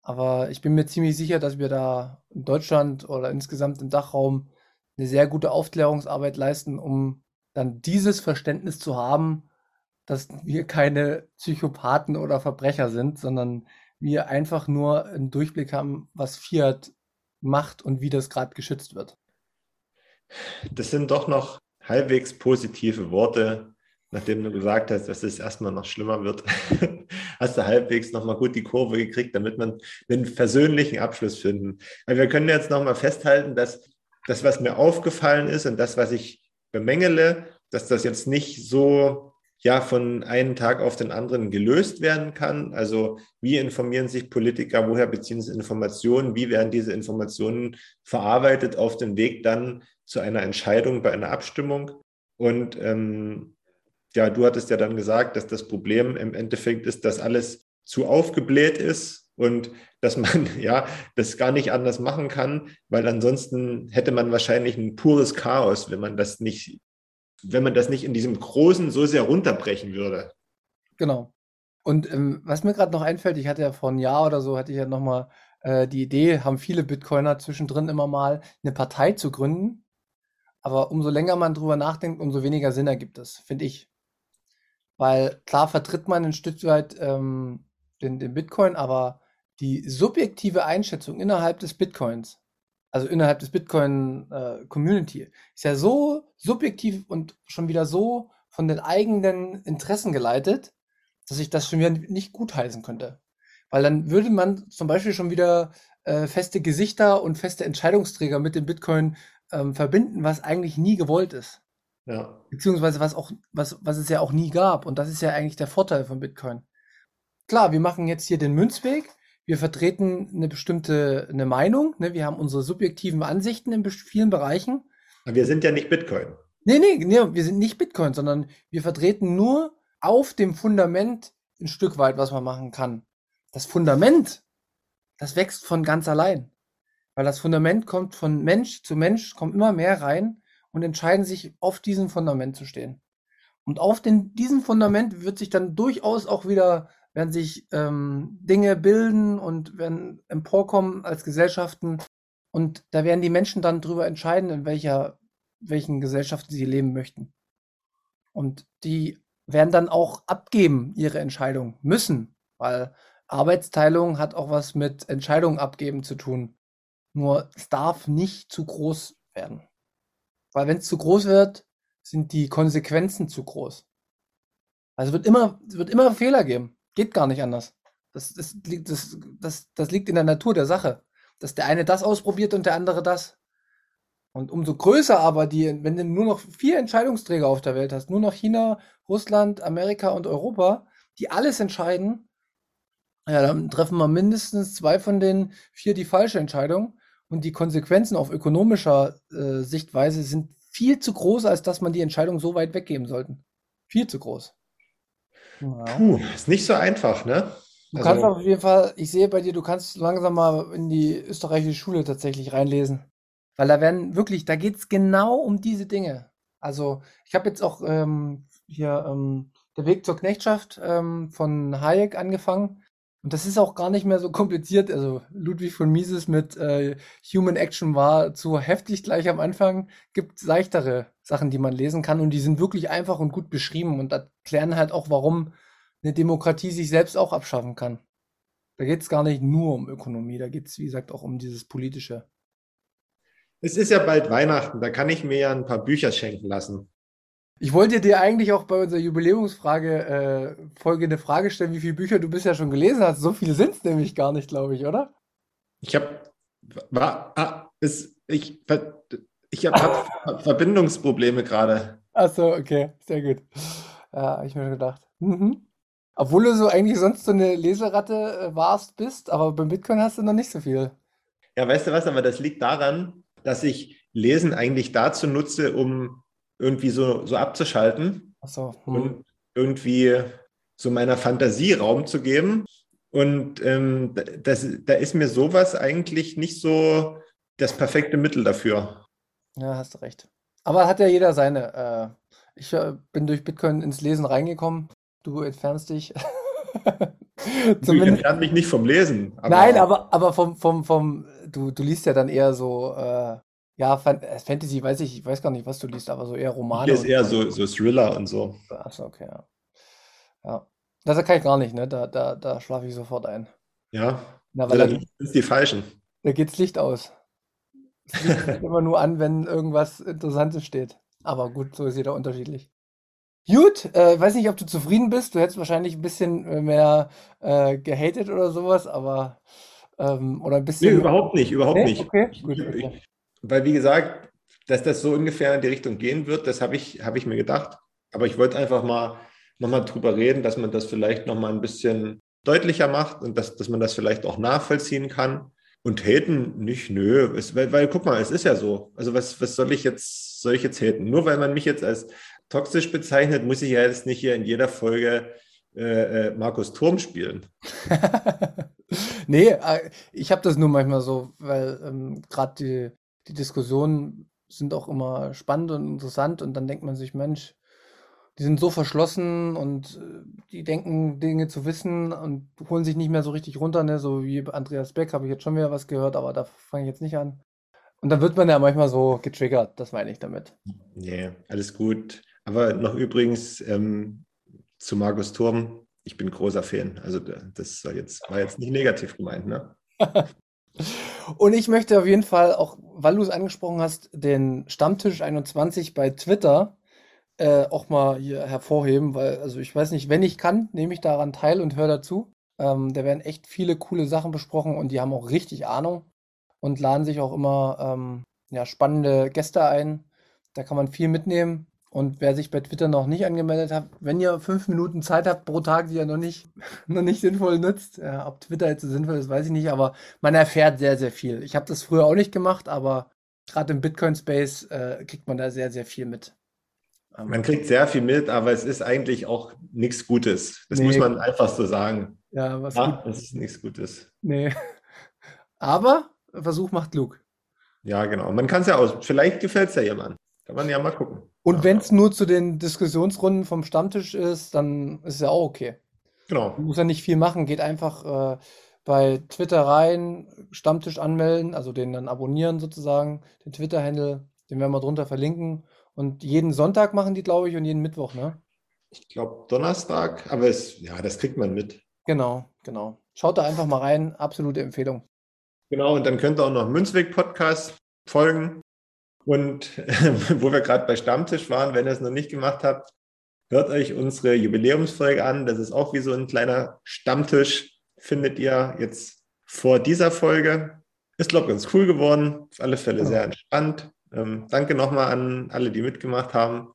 Aber ich bin mir ziemlich sicher, dass wir da in Deutschland oder insgesamt im Dachraum eine sehr gute Aufklärungsarbeit leisten, um dann dieses Verständnis zu haben, dass wir keine Psychopathen oder Verbrecher sind, sondern wir einfach nur einen Durchblick haben, was Fiat macht und wie das gerade geschützt wird. Das sind doch noch halbwegs positive Worte, nachdem du gesagt hast, dass es erstmal noch schlimmer wird. hast du halbwegs nochmal gut die Kurve gekriegt, damit man einen versöhnlichen Abschluss finden. Weil wir können jetzt nochmal festhalten, dass das, was mir aufgefallen ist und das, was ich bemängele, dass das jetzt nicht so ja von einem Tag auf den anderen gelöst werden kann. Also wie informieren sich Politiker, woher beziehen sie Informationen, wie werden diese Informationen verarbeitet auf den Weg dann zu einer Entscheidung bei einer Abstimmung. Und ähm, ja, du hattest ja dann gesagt, dass das Problem im Endeffekt ist, dass alles zu aufgebläht ist und dass man ja das gar nicht anders machen kann, weil ansonsten hätte man wahrscheinlich ein pures Chaos, wenn man das nicht wenn man das nicht in diesem Großen so sehr runterbrechen würde. Genau. Und ähm, was mir gerade noch einfällt, ich hatte ja vor einem Jahr oder so, hatte ich ja nochmal äh, die Idee, haben viele Bitcoiner zwischendrin immer mal eine Partei zu gründen. Aber umso länger man drüber nachdenkt, umso weniger Sinn ergibt es, finde ich. Weil klar vertritt man ein Stück weit ähm, den, den Bitcoin, aber die subjektive Einschätzung innerhalb des Bitcoins also innerhalb des Bitcoin-Community, äh, ist ja so subjektiv und schon wieder so von den eigenen Interessen geleitet, dass ich das schon wieder nicht gutheißen könnte. Weil dann würde man zum Beispiel schon wieder äh, feste Gesichter und feste Entscheidungsträger mit dem Bitcoin ähm, verbinden, was eigentlich nie gewollt ist. Ja. Beziehungsweise was auch, was, was es ja auch nie gab. Und das ist ja eigentlich der Vorteil von Bitcoin. Klar, wir machen jetzt hier den Münzweg, wir vertreten eine bestimmte eine Meinung, ne? wir haben unsere subjektiven Ansichten in vielen Bereichen. Aber wir sind ja nicht Bitcoin. Nee, nee, nee, wir sind nicht Bitcoin, sondern wir vertreten nur auf dem Fundament ein Stück weit, was man machen kann. Das Fundament, das wächst von ganz allein. Weil das Fundament kommt von Mensch zu Mensch, kommt immer mehr rein und entscheiden sich, auf diesem Fundament zu stehen. Und auf den, diesem Fundament wird sich dann durchaus auch wieder werden sich ähm, Dinge bilden und werden emporkommen als Gesellschaften. Und da werden die Menschen dann darüber entscheiden, in welcher, welchen Gesellschaften sie leben möchten. Und die werden dann auch abgeben, ihre Entscheidung müssen, weil Arbeitsteilung hat auch was mit Entscheidungen abgeben zu tun. Nur es darf nicht zu groß werden. Weil wenn es zu groß wird, sind die Konsequenzen zu groß. Also wird immer, wird immer Fehler geben. Geht gar nicht anders. Das, das, das, das, das liegt in der Natur der Sache. Dass der eine das ausprobiert und der andere das. Und umso größer aber die, wenn du nur noch vier Entscheidungsträger auf der Welt hast, nur noch China, Russland, Amerika und Europa, die alles entscheiden, ja, dann treffen wir mindestens zwei von den vier die falsche Entscheidung. Und die Konsequenzen auf ökonomischer äh, Sichtweise sind viel zu groß, als dass man die Entscheidung so weit weggeben sollten. Viel zu groß. Puh, ist nicht so einfach, ne? Du also, kannst auf jeden Fall, ich sehe bei dir, du kannst langsam mal in die österreichische Schule tatsächlich reinlesen. Weil da werden wirklich, da geht es genau um diese Dinge. Also, ich habe jetzt auch ähm, hier ähm, Der Weg zur Knechtschaft ähm, von Hayek angefangen. Und das ist auch gar nicht mehr so kompliziert. Also Ludwig von Mises mit äh, Human Action war zu heftig gleich am Anfang. Gibt leichtere Sachen, die man lesen kann und die sind wirklich einfach und gut beschrieben und erklären halt auch, warum eine Demokratie sich selbst auch abschaffen kann. Da geht es gar nicht nur um Ökonomie, da geht es, wie gesagt, auch um dieses Politische. Es ist ja bald Weihnachten, da kann ich mir ja ein paar Bücher schenken lassen. Ich wollte dir eigentlich auch bei unserer Jubiläumsfrage äh, folgende Frage stellen, wie viele Bücher du bisher schon gelesen hast. So viele sind es nämlich gar nicht, glaube ich, oder? Ich habe ah, ich, ich habe hab Verbindungsprobleme gerade. Ach so, okay, sehr gut. Ja, ich mir schon gedacht. Mhm. Obwohl du so eigentlich sonst so eine Leseratte äh, warst, bist, aber beim Bitcoin hast du noch nicht so viel. Ja, weißt du was, aber das liegt daran, dass ich Lesen eigentlich dazu nutze, um irgendwie so, so abzuschalten so. Hm. und irgendwie so meiner Fantasie Raum zu geben. Und ähm, das, da ist mir sowas eigentlich nicht so das perfekte Mittel dafür. Ja, hast du recht. Aber hat ja jeder seine. Äh, ich äh, bin durch Bitcoin ins Lesen reingekommen. Du entfernst dich. ich entferne mich nicht vom Lesen. Aber Nein, aber, aber vom, vom, vom, du, du liest ja dann eher so, äh, ja, äh, Fantasy, weiß ich, ich weiß gar nicht, was du liest, aber so eher Romane. Ich lese eher so, so Thriller und so. Achso, okay, ja. Ja. Das kann ich gar nicht, ne? Da, da, da schlafe ich sofort ein. Ja. Na, weil ja, dann sind die falschen. Da geht's Licht aus. Es liegt immer nur an, wenn irgendwas Interessantes steht. Aber gut, so ist jeder unterschiedlich. Gut, äh, weiß nicht, ob du zufrieden bist. Du hättest wahrscheinlich ein bisschen äh, mehr äh, gehatet oder sowas, aber ähm, oder ein bisschen. Nee, überhaupt nicht, überhaupt nee? nicht. Okay, gut. Okay. Ich, weil wie gesagt, dass das so ungefähr in die Richtung gehen wird, das habe ich, hab ich mir gedacht. Aber ich wollte einfach mal nochmal drüber reden, dass man das vielleicht nochmal ein bisschen deutlicher macht und dass, dass man das vielleicht auch nachvollziehen kann. Und haten nicht, nö. Es, weil, weil, guck mal, es ist ja so. Also was, was soll ich jetzt, soll ich jetzt haten? Nur weil man mich jetzt als toxisch bezeichnet, muss ich ja jetzt nicht hier in jeder Folge äh, äh, Markus Turm spielen. nee, äh, ich habe das nur manchmal so, weil ähm, gerade die, Diskussionen sind auch immer spannend und interessant und dann denkt man sich, Mensch, die sind so verschlossen und äh, die denken, Dinge zu wissen und holen sich nicht mehr so richtig runter, ne? So wie Andreas Beck habe ich jetzt schon wieder was gehört, aber da fange ich jetzt nicht an. Und dann wird man ja manchmal so getriggert, das meine ich damit. Nee, alles gut. Aber noch übrigens ähm, zu Markus Turm, ich bin großer Fan. Also das war jetzt, war jetzt nicht negativ gemeint, ne? Und ich möchte auf jeden Fall auch, weil du es angesprochen hast, den Stammtisch 21 bei Twitter äh, auch mal hier hervorheben, weil, also ich weiß nicht, wenn ich kann, nehme ich daran teil und höre dazu. Ähm, da werden echt viele coole Sachen besprochen und die haben auch richtig Ahnung und laden sich auch immer ähm, ja, spannende Gäste ein. Da kann man viel mitnehmen. Und wer sich bei Twitter noch nicht angemeldet hat, wenn ihr fünf Minuten Zeit habt pro Tag, die ihr noch nicht, noch nicht sinnvoll nutzt, ja, ob Twitter jetzt so sinnvoll ist, weiß ich nicht, aber man erfährt sehr, sehr viel. Ich habe das früher auch nicht gemacht, aber gerade im Bitcoin-Space äh, kriegt man da sehr, sehr viel mit. Man kriegt sehr viel mit, aber es ist eigentlich auch nichts Gutes. Das nee. muss man einfach so sagen. Ja, was ja, das ist nichts Gutes. Nee. Aber Versuch macht klug. Ja, genau. Man kann es ja aus. Vielleicht gefällt es ja jemand. Kann man ja mal gucken. Und ja. wenn es nur zu den Diskussionsrunden vom Stammtisch ist, dann ist es ja auch okay. Genau. Man muss ja nicht viel machen. Geht einfach äh, bei Twitter rein, Stammtisch anmelden, also den dann abonnieren sozusagen, den Twitter-Handle, den werden wir drunter verlinken. Und jeden Sonntag machen die, glaube ich, und jeden Mittwoch, ne? Ich glaube Donnerstag, aber es, ja, das kriegt man mit. Genau, genau. Schaut da einfach mal rein, absolute Empfehlung. Genau, und dann könnt ihr auch noch Münzweg-Podcast folgen. Und wo wir gerade bei Stammtisch waren, wenn ihr es noch nicht gemacht habt, hört euch unsere Jubiläumsfolge an. Das ist auch wie so ein kleiner Stammtisch, findet ihr jetzt vor dieser Folge. Ist, glaube ich, ganz cool geworden. Auf alle Fälle sehr entspannt. Ähm, danke nochmal an alle, die mitgemacht haben.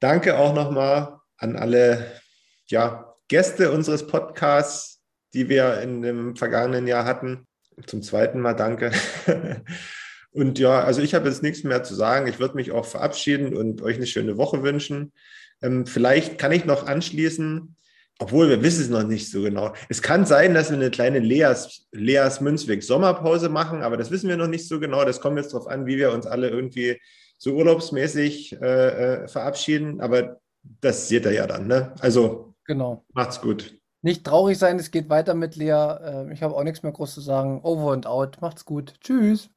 Danke auch nochmal an alle ja, Gäste unseres Podcasts, die wir in dem vergangenen Jahr hatten. Zum zweiten Mal danke. Und ja, also ich habe jetzt nichts mehr zu sagen. Ich würde mich auch verabschieden und euch eine schöne Woche wünschen. Ähm, vielleicht kann ich noch anschließen, obwohl wir wissen es noch nicht so genau. Es kann sein, dass wir eine kleine Leas, Leas Münzweg Sommerpause machen, aber das wissen wir noch nicht so genau. Das kommt jetzt darauf an, wie wir uns alle irgendwie so urlaubsmäßig äh, äh, verabschieden. Aber das seht ihr ja dann. Ne? Also genau. macht's gut. Nicht traurig sein, es geht weiter mit Lea. Ähm, ich habe auch nichts mehr groß zu sagen. Over und out. Macht's gut. Tschüss.